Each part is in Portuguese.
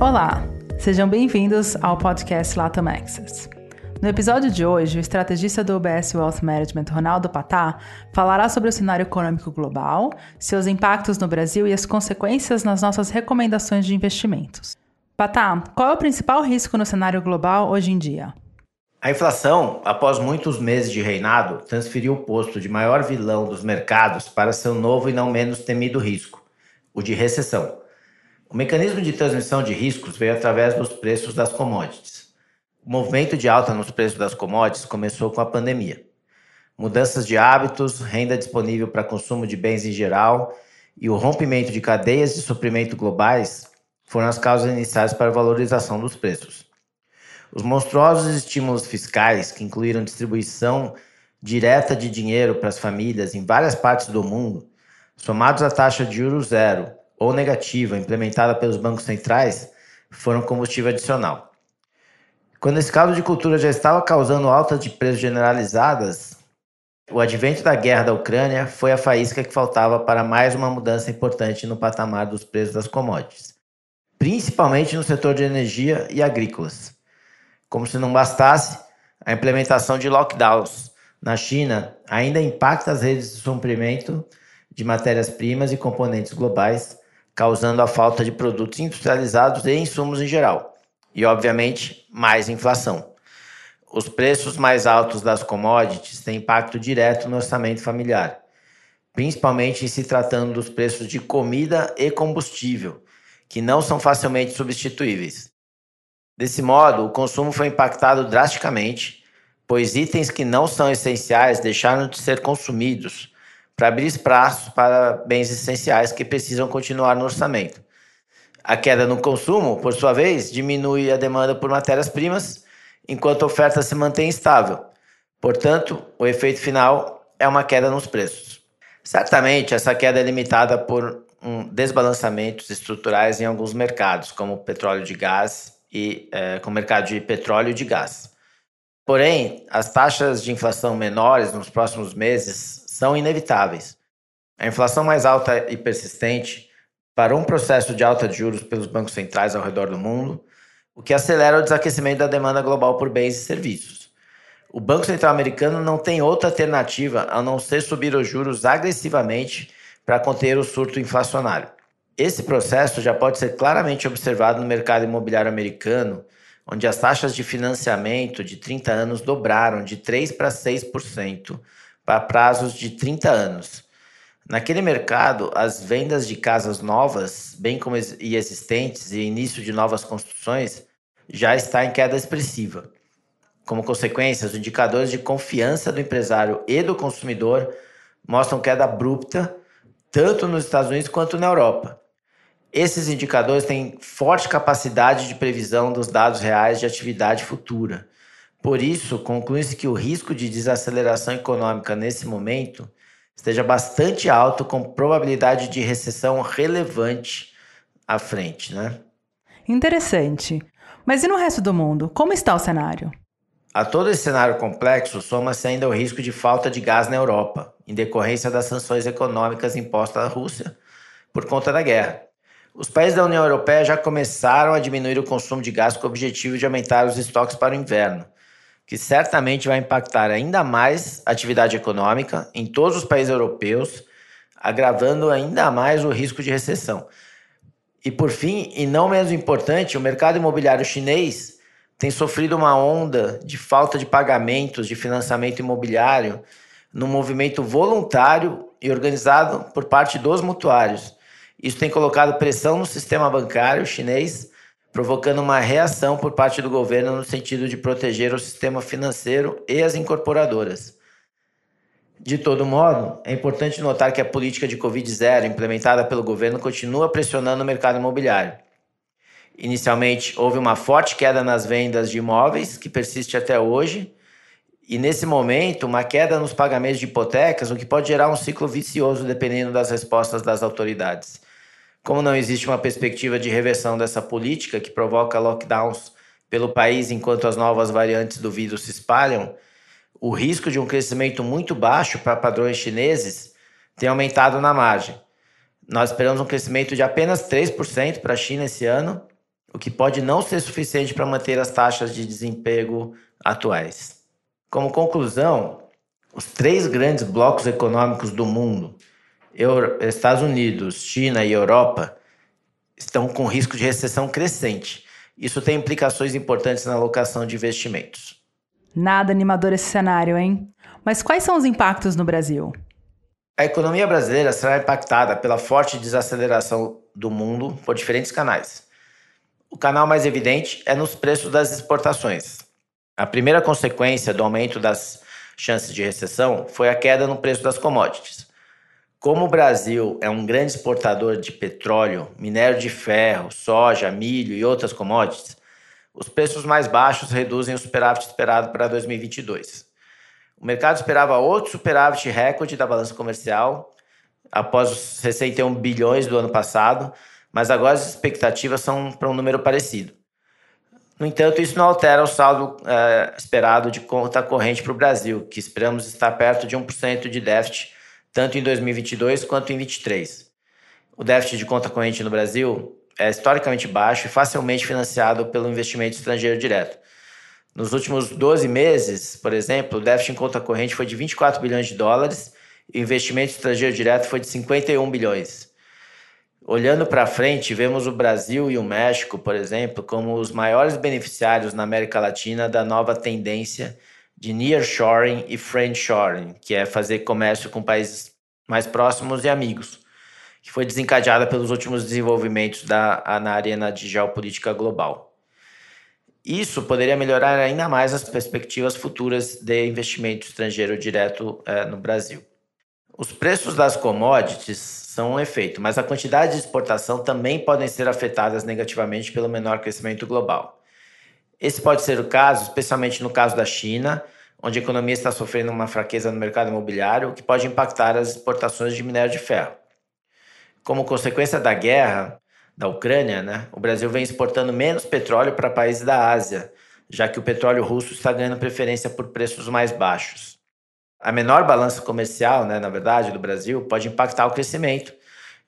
Olá, sejam bem-vindos ao podcast Latam Access. No episódio de hoje, o estrategista do UBS Wealth Management, Ronaldo Patá, falará sobre o cenário econômico global, seus impactos no Brasil e as consequências nas nossas recomendações de investimentos. Patá, qual é o principal risco no cenário global hoje em dia? A inflação, após muitos meses de reinado, transferiu o posto de maior vilão dos mercados para seu novo e não menos temido risco, o de recessão. O mecanismo de transmissão de riscos veio através dos preços das commodities. O movimento de alta nos preços das commodities começou com a pandemia. Mudanças de hábitos, renda disponível para consumo de bens em geral e o rompimento de cadeias de suprimento globais foram as causas iniciais para a valorização dos preços. Os monstruosos estímulos fiscais, que incluíram distribuição direta de dinheiro para as famílias em várias partes do mundo, somados à taxa de juros zero ou negativa implementada pelos bancos centrais, foram combustível adicional. Quando esse caldo de cultura já estava causando altas de preços generalizadas, o advento da guerra da Ucrânia foi a faísca que faltava para mais uma mudança importante no patamar dos preços das commodities, principalmente no setor de energia e agrícolas. Como se não bastasse, a implementação de lockdowns na China ainda impacta as redes de suprimento de matérias-primas e componentes globais, causando a falta de produtos industrializados e insumos em geral, e, obviamente, mais inflação. Os preços mais altos das commodities têm impacto direto no orçamento familiar, principalmente em se tratando dos preços de comida e combustível, que não são facilmente substituíveis. Desse modo, o consumo foi impactado drasticamente, pois itens que não são essenciais deixaram de ser consumidos para abrir espaço para bens essenciais que precisam continuar no orçamento. A queda no consumo, por sua vez, diminui a demanda por matérias-primas, enquanto a oferta se mantém estável. Portanto, o efeito final é uma queda nos preços. Certamente, essa queda é limitada por um desbalançamentos estruturais em alguns mercados, como petróleo de gás e é, com o mercado de petróleo de gás. Porém, as taxas de inflação menores nos próximos meses são inevitáveis. A inflação mais alta e persistente parou um processo de alta de juros pelos bancos centrais ao redor do mundo, o que acelera o desaquecimento da demanda global por bens e serviços. O Banco Central americano não tem outra alternativa a não ser subir os juros agressivamente para conter o surto inflacionário. Esse processo já pode ser claramente observado no mercado imobiliário americano, onde as taxas de financiamento de 30 anos dobraram de 3% para 6% para prazos de 30 anos. Naquele mercado, as vendas de casas novas, bem como e existentes e início de novas construções, já está em queda expressiva. Como consequência, os indicadores de confiança do empresário e do consumidor mostram queda abrupta tanto nos Estados Unidos quanto na Europa. Esses indicadores têm forte capacidade de previsão dos dados reais de atividade futura. Por isso, conclui-se que o risco de desaceleração econômica nesse momento esteja bastante alto, com probabilidade de recessão relevante à frente. Né? Interessante. Mas e no resto do mundo? Como está o cenário? A todo esse cenário complexo, soma-se ainda o risco de falta de gás na Europa, em decorrência das sanções econômicas impostas à Rússia por conta da guerra. Os países da União Europeia já começaram a diminuir o consumo de gás com o objetivo de aumentar os estoques para o inverno, que certamente vai impactar ainda mais a atividade econômica em todos os países europeus, agravando ainda mais o risco de recessão. E por fim, e não menos importante, o mercado imobiliário chinês tem sofrido uma onda de falta de pagamentos de financiamento imobiliário no movimento voluntário e organizado por parte dos mutuários isso tem colocado pressão no sistema bancário chinês, provocando uma reação por parte do governo no sentido de proteger o sistema financeiro e as incorporadoras. De todo modo, é importante notar que a política de Covid-0 implementada pelo governo continua pressionando o mercado imobiliário. Inicialmente, houve uma forte queda nas vendas de imóveis, que persiste até hoje, e nesse momento, uma queda nos pagamentos de hipotecas, o que pode gerar um ciclo vicioso dependendo das respostas das autoridades. Como não existe uma perspectiva de reversão dessa política que provoca lockdowns pelo país enquanto as novas variantes do vírus se espalham, o risco de um crescimento muito baixo para padrões chineses tem aumentado na margem. Nós esperamos um crescimento de apenas 3% para a China esse ano, o que pode não ser suficiente para manter as taxas de desemprego atuais. Como conclusão, os três grandes blocos econômicos do mundo, Estados Unidos, China e Europa, estão com risco de recessão crescente. Isso tem implicações importantes na alocação de investimentos. Nada animador esse cenário, hein? Mas quais são os impactos no Brasil? A economia brasileira será impactada pela forte desaceleração do mundo por diferentes canais. O canal mais evidente é nos preços das exportações. A primeira consequência do aumento das chances de recessão foi a queda no preço das commodities. Como o Brasil é um grande exportador de petróleo, minério de ferro, soja, milho e outras commodities, os preços mais baixos reduzem o superávit esperado para 2022. O mercado esperava outro superávit recorde da balança comercial após os 61 bilhões do ano passado, mas agora as expectativas são para um número parecido. No entanto, isso não altera o saldo é, esperado de conta corrente para o Brasil, que esperamos estar perto de 1% de déficit, tanto em 2022 quanto em 2023. O déficit de conta corrente no Brasil é historicamente baixo e facilmente financiado pelo investimento estrangeiro direto. Nos últimos 12 meses, por exemplo, o déficit em conta corrente foi de 24 bilhões de dólares e o investimento estrangeiro direto foi de 51 bilhões. Olhando para frente, vemos o Brasil e o México, por exemplo, como os maiores beneficiários na América Latina da nova tendência de nearshoring e friendshoring, que é fazer comércio com países mais próximos e amigos, que foi desencadeada pelos últimos desenvolvimentos da, na arena de geopolítica global. Isso poderia melhorar ainda mais as perspectivas futuras de investimento estrangeiro direto eh, no Brasil. Os preços das commodities são um efeito, mas a quantidade de exportação também podem ser afetadas negativamente pelo menor crescimento global. Esse pode ser o caso, especialmente no caso da China, onde a economia está sofrendo uma fraqueza no mercado imobiliário, que pode impactar as exportações de minério de ferro. Como consequência da guerra da Ucrânia, né, o Brasil vem exportando menos petróleo para países da Ásia, já que o petróleo russo está ganhando preferência por preços mais baixos. A menor balança comercial, né, na verdade, do Brasil pode impactar o crescimento,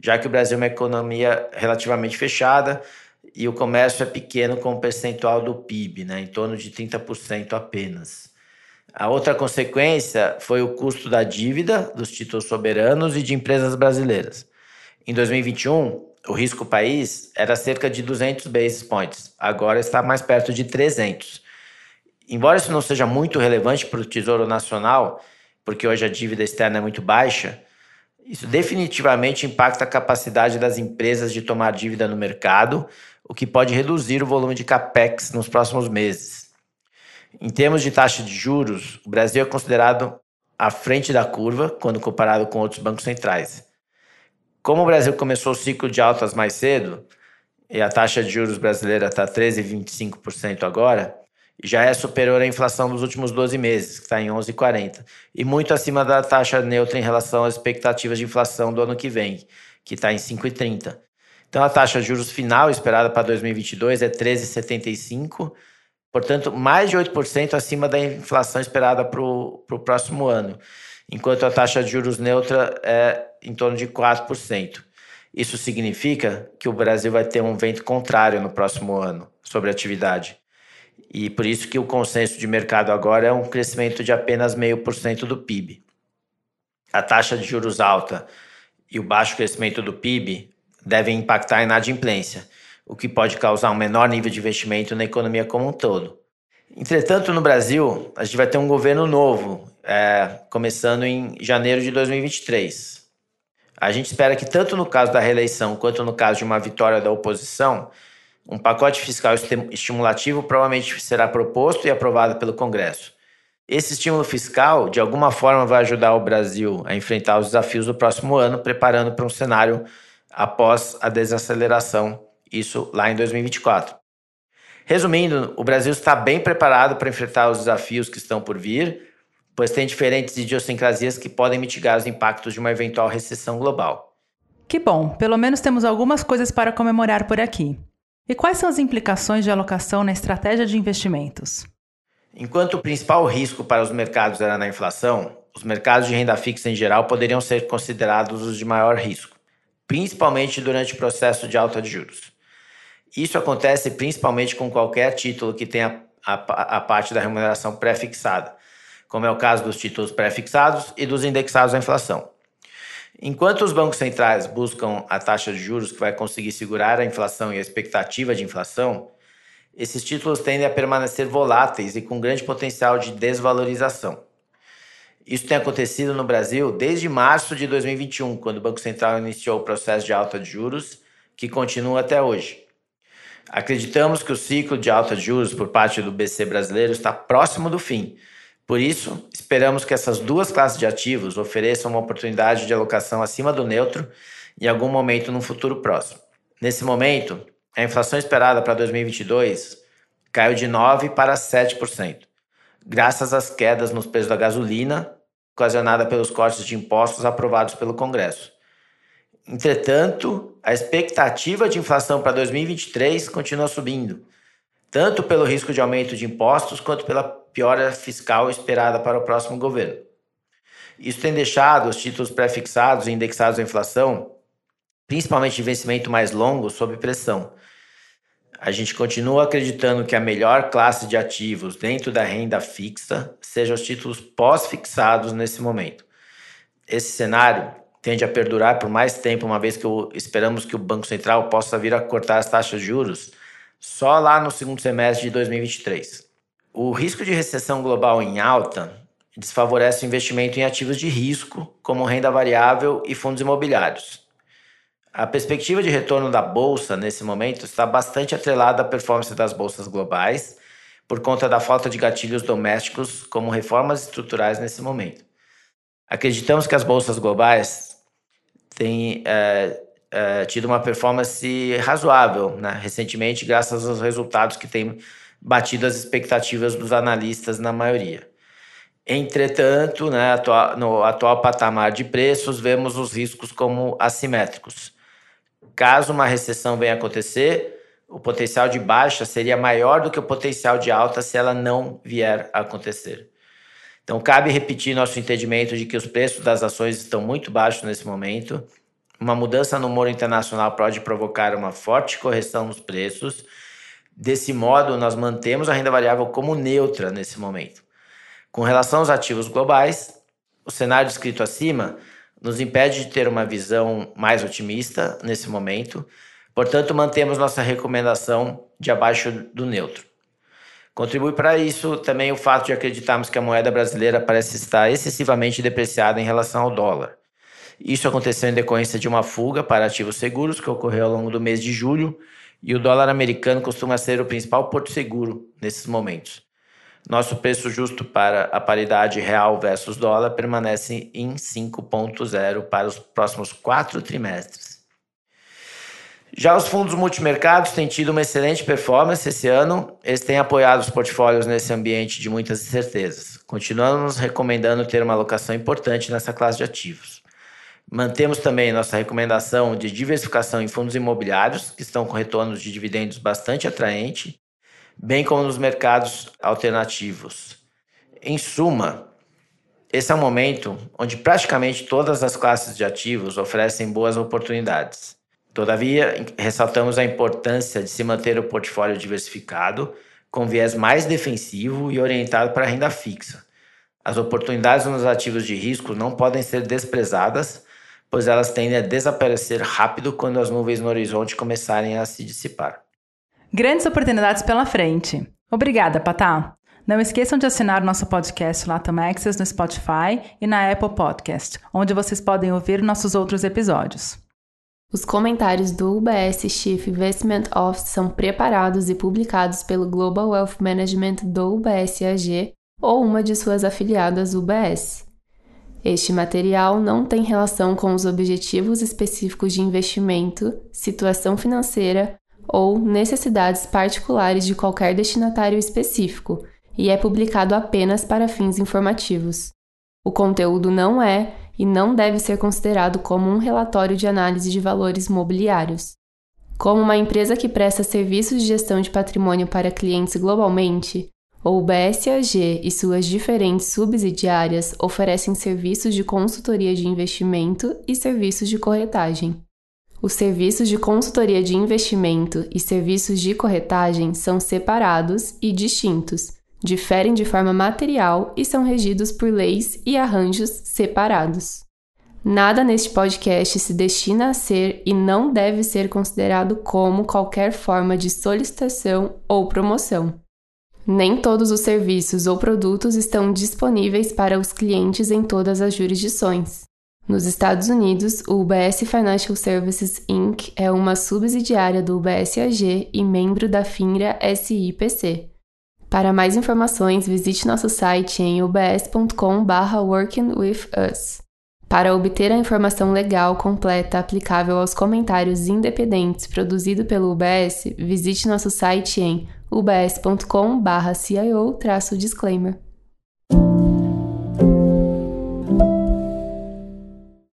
já que o Brasil é uma economia relativamente fechada e o comércio é pequeno como percentual do PIB, né, em torno de 30% apenas. A outra consequência foi o custo da dívida dos títulos soberanos e de empresas brasileiras. Em 2021, o risco país era cerca de 200 basis points, agora está mais perto de 300. Embora isso não seja muito relevante para o Tesouro Nacional, porque hoje a dívida externa é muito baixa, isso definitivamente impacta a capacidade das empresas de tomar dívida no mercado, o que pode reduzir o volume de capex nos próximos meses. Em termos de taxa de juros, o Brasil é considerado à frente da curva quando comparado com outros bancos centrais. Como o Brasil começou o ciclo de altas mais cedo, e a taxa de juros brasileira está 13,25% agora, já é superior à inflação dos últimos 12 meses, que está em 11,40, e muito acima da taxa neutra em relação às expectativas de inflação do ano que vem, que está em 5,30. Então a taxa de juros final esperada para 2022 é 13,75, portanto, mais de 8% acima da inflação esperada para o próximo ano, enquanto a taxa de juros neutra é em torno de 4%. Isso significa que o Brasil vai ter um vento contrário no próximo ano sobre a atividade. E por isso que o consenso de mercado agora é um crescimento de apenas meio por cento do PIB. A taxa de juros alta e o baixo crescimento do PIB devem impactar a inadimplência, o que pode causar um menor nível de investimento na economia como um todo. Entretanto, no Brasil, a gente vai ter um governo novo, é, começando em janeiro de 2023. A gente espera que, tanto no caso da reeleição quanto no caso de uma vitória da oposição, um pacote fiscal estimulativo provavelmente será proposto e aprovado pelo Congresso. Esse estímulo fiscal, de alguma forma, vai ajudar o Brasil a enfrentar os desafios do próximo ano, preparando para um cenário após a desaceleração, isso lá em 2024. Resumindo, o Brasil está bem preparado para enfrentar os desafios que estão por vir, pois tem diferentes idiosincrasias que podem mitigar os impactos de uma eventual recessão global. Que bom, pelo menos temos algumas coisas para comemorar por aqui. E quais são as implicações de alocação na estratégia de investimentos? Enquanto o principal risco para os mercados era na inflação, os mercados de renda fixa em geral poderiam ser considerados os de maior risco, principalmente durante o processo de alta de juros. Isso acontece principalmente com qualquer título que tenha a, a, parte da remuneração pré-fixada, como é o caso dos títulos pré-fixados e dos indexados à inflação. Enquanto os bancos centrais buscam a taxa de juros que vai conseguir segurar a inflação e a expectativa de inflação, esses títulos tendem a permanecer voláteis e com grande potencial de desvalorização. Isso tem acontecido no Brasil desde março de 2021, quando o Banco Central iniciou o processo de alta de juros, que continua até hoje. Acreditamos que o ciclo de alta de juros por parte do BC brasileiro está próximo do fim. Por isso, esperamos que essas duas classes de ativos ofereçam uma oportunidade de alocação acima do neutro em algum momento no futuro próximo. Nesse momento, a inflação esperada para 2022 caiu de 9% para 7% graças às quedas nos preços da gasolina, ocasionada pelos cortes de impostos aprovados pelo Congresso. Entretanto, a expectativa de inflação para 2023 continua subindo, tanto pelo risco de aumento de impostos quanto pela piora fiscal esperada para o próximo governo. Isso tem deixado os títulos pré-fixados e indexados à inflação, principalmente de vencimento mais longo, sob pressão, a gente continua acreditando que a melhor classe de ativos dentro da renda fixa seja os títulos pós-fixados nesse momento. Esse cenário tende a perdurar por mais tempo, uma vez que esperamos que o Banco Central possa vir a cortar as taxas de juros só lá no segundo semestre de 2023. O risco de recessão global em alta desfavorece o investimento em ativos de risco, como renda variável e fundos imobiliários. A perspectiva de retorno da bolsa nesse momento está bastante atrelada à performance das bolsas globais, por conta da falta de gatilhos domésticos como reformas estruturais nesse momento. Acreditamos que as bolsas globais têm é, é, tido uma performance razoável né, recentemente, graças aos resultados que têm batido as expectativas dos analistas na maioria. Entretanto, né, no atual patamar de preços, vemos os riscos como assimétricos. Caso uma recessão venha acontecer, o potencial de baixa seria maior do que o potencial de alta se ela não vier a acontecer. Então, cabe repetir nosso entendimento de que os preços das ações estão muito baixos nesse momento. Uma mudança no humor internacional pode provocar uma forte correção nos preços. Desse modo, nós mantemos a renda variável como neutra nesse momento. Com relação aos ativos globais, o cenário descrito acima nos impede de ter uma visão mais otimista nesse momento. Portanto, mantemos nossa recomendação de abaixo do neutro. Contribui para isso também o fato de acreditarmos que a moeda brasileira parece estar excessivamente depreciada em relação ao dólar. Isso aconteceu em decorrência de uma fuga para ativos seguros que ocorreu ao longo do mês de julho, e o dólar americano costuma ser o principal porto seguro nesses momentos. Nosso preço justo para a paridade real versus dólar permanece em 5,0 para os próximos quatro trimestres. Já os fundos multimercados têm tido uma excelente performance esse ano. Eles têm apoiado os portfólios nesse ambiente de muitas incertezas. Continuamos recomendando ter uma alocação importante nessa classe de ativos. Mantemos também nossa recomendação de diversificação em fundos imobiliários, que estão com retornos de dividendos bastante atraente, bem como nos mercados alternativos. Em suma, esse é um momento onde praticamente todas as classes de ativos oferecem boas oportunidades. Todavia, ressaltamos a importância de se manter o portfólio diversificado, com viés mais defensivo e orientado para a renda fixa. As oportunidades nos ativos de risco não podem ser desprezadas, pois elas tendem a desaparecer rápido quando as nuvens no horizonte começarem a se dissipar. Grandes oportunidades pela frente. Obrigada, Patá. Não esqueçam de assinar o nosso podcast Latam Access no Spotify e na Apple Podcast, onde vocês podem ouvir nossos outros episódios. Os comentários do UBS Chief Investment Office são preparados e publicados pelo Global Wealth Management do UBS AG ou uma de suas afiliadas UBS. Este material não tem relação com os objetivos específicos de investimento, situação financeira ou necessidades particulares de qualquer destinatário específico e é publicado apenas para fins informativos. O conteúdo não é e não deve ser considerado como um relatório de análise de valores mobiliários. Como uma empresa que presta serviços de gestão de patrimônio para clientes globalmente, o BSAG e suas diferentes subsidiárias oferecem serviços de consultoria de investimento e serviços de corretagem. Os serviços de consultoria de investimento e serviços de corretagem são separados e distintos, diferem de forma material e são regidos por leis e arranjos separados. Nada neste podcast se destina a ser e não deve ser considerado como qualquer forma de solicitação ou promoção. Nem todos os serviços ou produtos estão disponíveis para os clientes em todas as jurisdições. Nos Estados Unidos, o UBS Financial Services Inc. é uma subsidiária do UBS AG e membro da FINRA SIPC. Para mais informações, visite nosso site em ubs.com/workingwithus. Para obter a informação legal completa aplicável aos comentários independentes produzido pelo UBS, visite nosso site em ubs.com/cio-disclaimer.